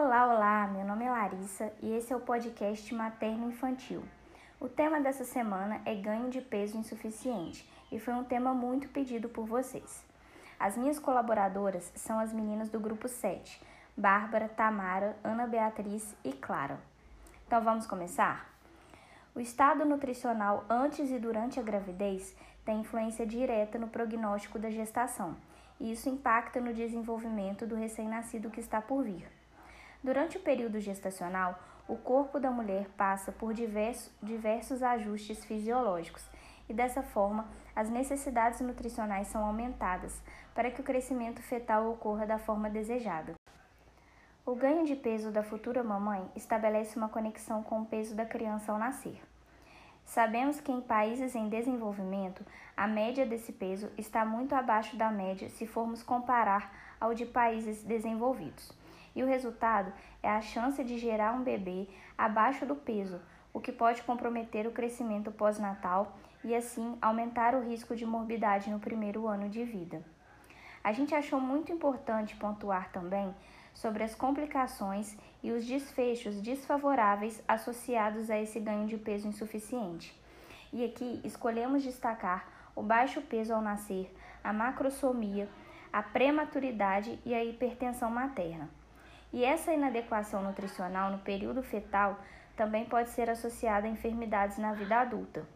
Olá, olá, meu nome é Larissa e esse é o podcast Materno Infantil. O tema dessa semana é ganho de peso insuficiente e foi um tema muito pedido por vocês. As minhas colaboradoras são as meninas do grupo 7, Bárbara, Tamara, Ana Beatriz e Clara. Então vamos começar? O estado nutricional antes e durante a gravidez tem influência direta no prognóstico da gestação, e isso impacta no desenvolvimento do recém-nascido que está por vir. Durante o período gestacional, o corpo da mulher passa por diversos, diversos ajustes fisiológicos e, dessa forma, as necessidades nutricionais são aumentadas para que o crescimento fetal ocorra da forma desejada. O ganho de peso da futura mamãe estabelece uma conexão com o peso da criança ao nascer. Sabemos que em países em desenvolvimento, a média desse peso está muito abaixo da média se formos comparar ao de países desenvolvidos e o resultado é a chance de gerar um bebê abaixo do peso, o que pode comprometer o crescimento pós-natal e assim aumentar o risco de morbidade no primeiro ano de vida. A gente achou muito importante pontuar também sobre as complicações e os desfechos desfavoráveis associados a esse ganho de peso insuficiente. E aqui escolhemos destacar o baixo peso ao nascer, a macrosomia, a prematuridade e a hipertensão materna. E essa inadequação nutricional no período fetal também pode ser associada a enfermidades na vida adulta.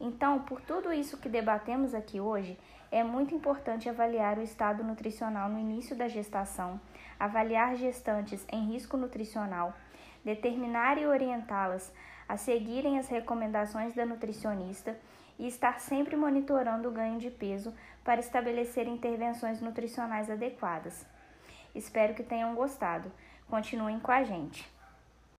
Então, por tudo isso que debatemos aqui hoje, é muito importante avaliar o estado nutricional no início da gestação, avaliar gestantes em risco nutricional, determinar e orientá-las a seguirem as recomendações da nutricionista e estar sempre monitorando o ganho de peso para estabelecer intervenções nutricionais adequadas. Espero que tenham gostado. Continuem com a gente.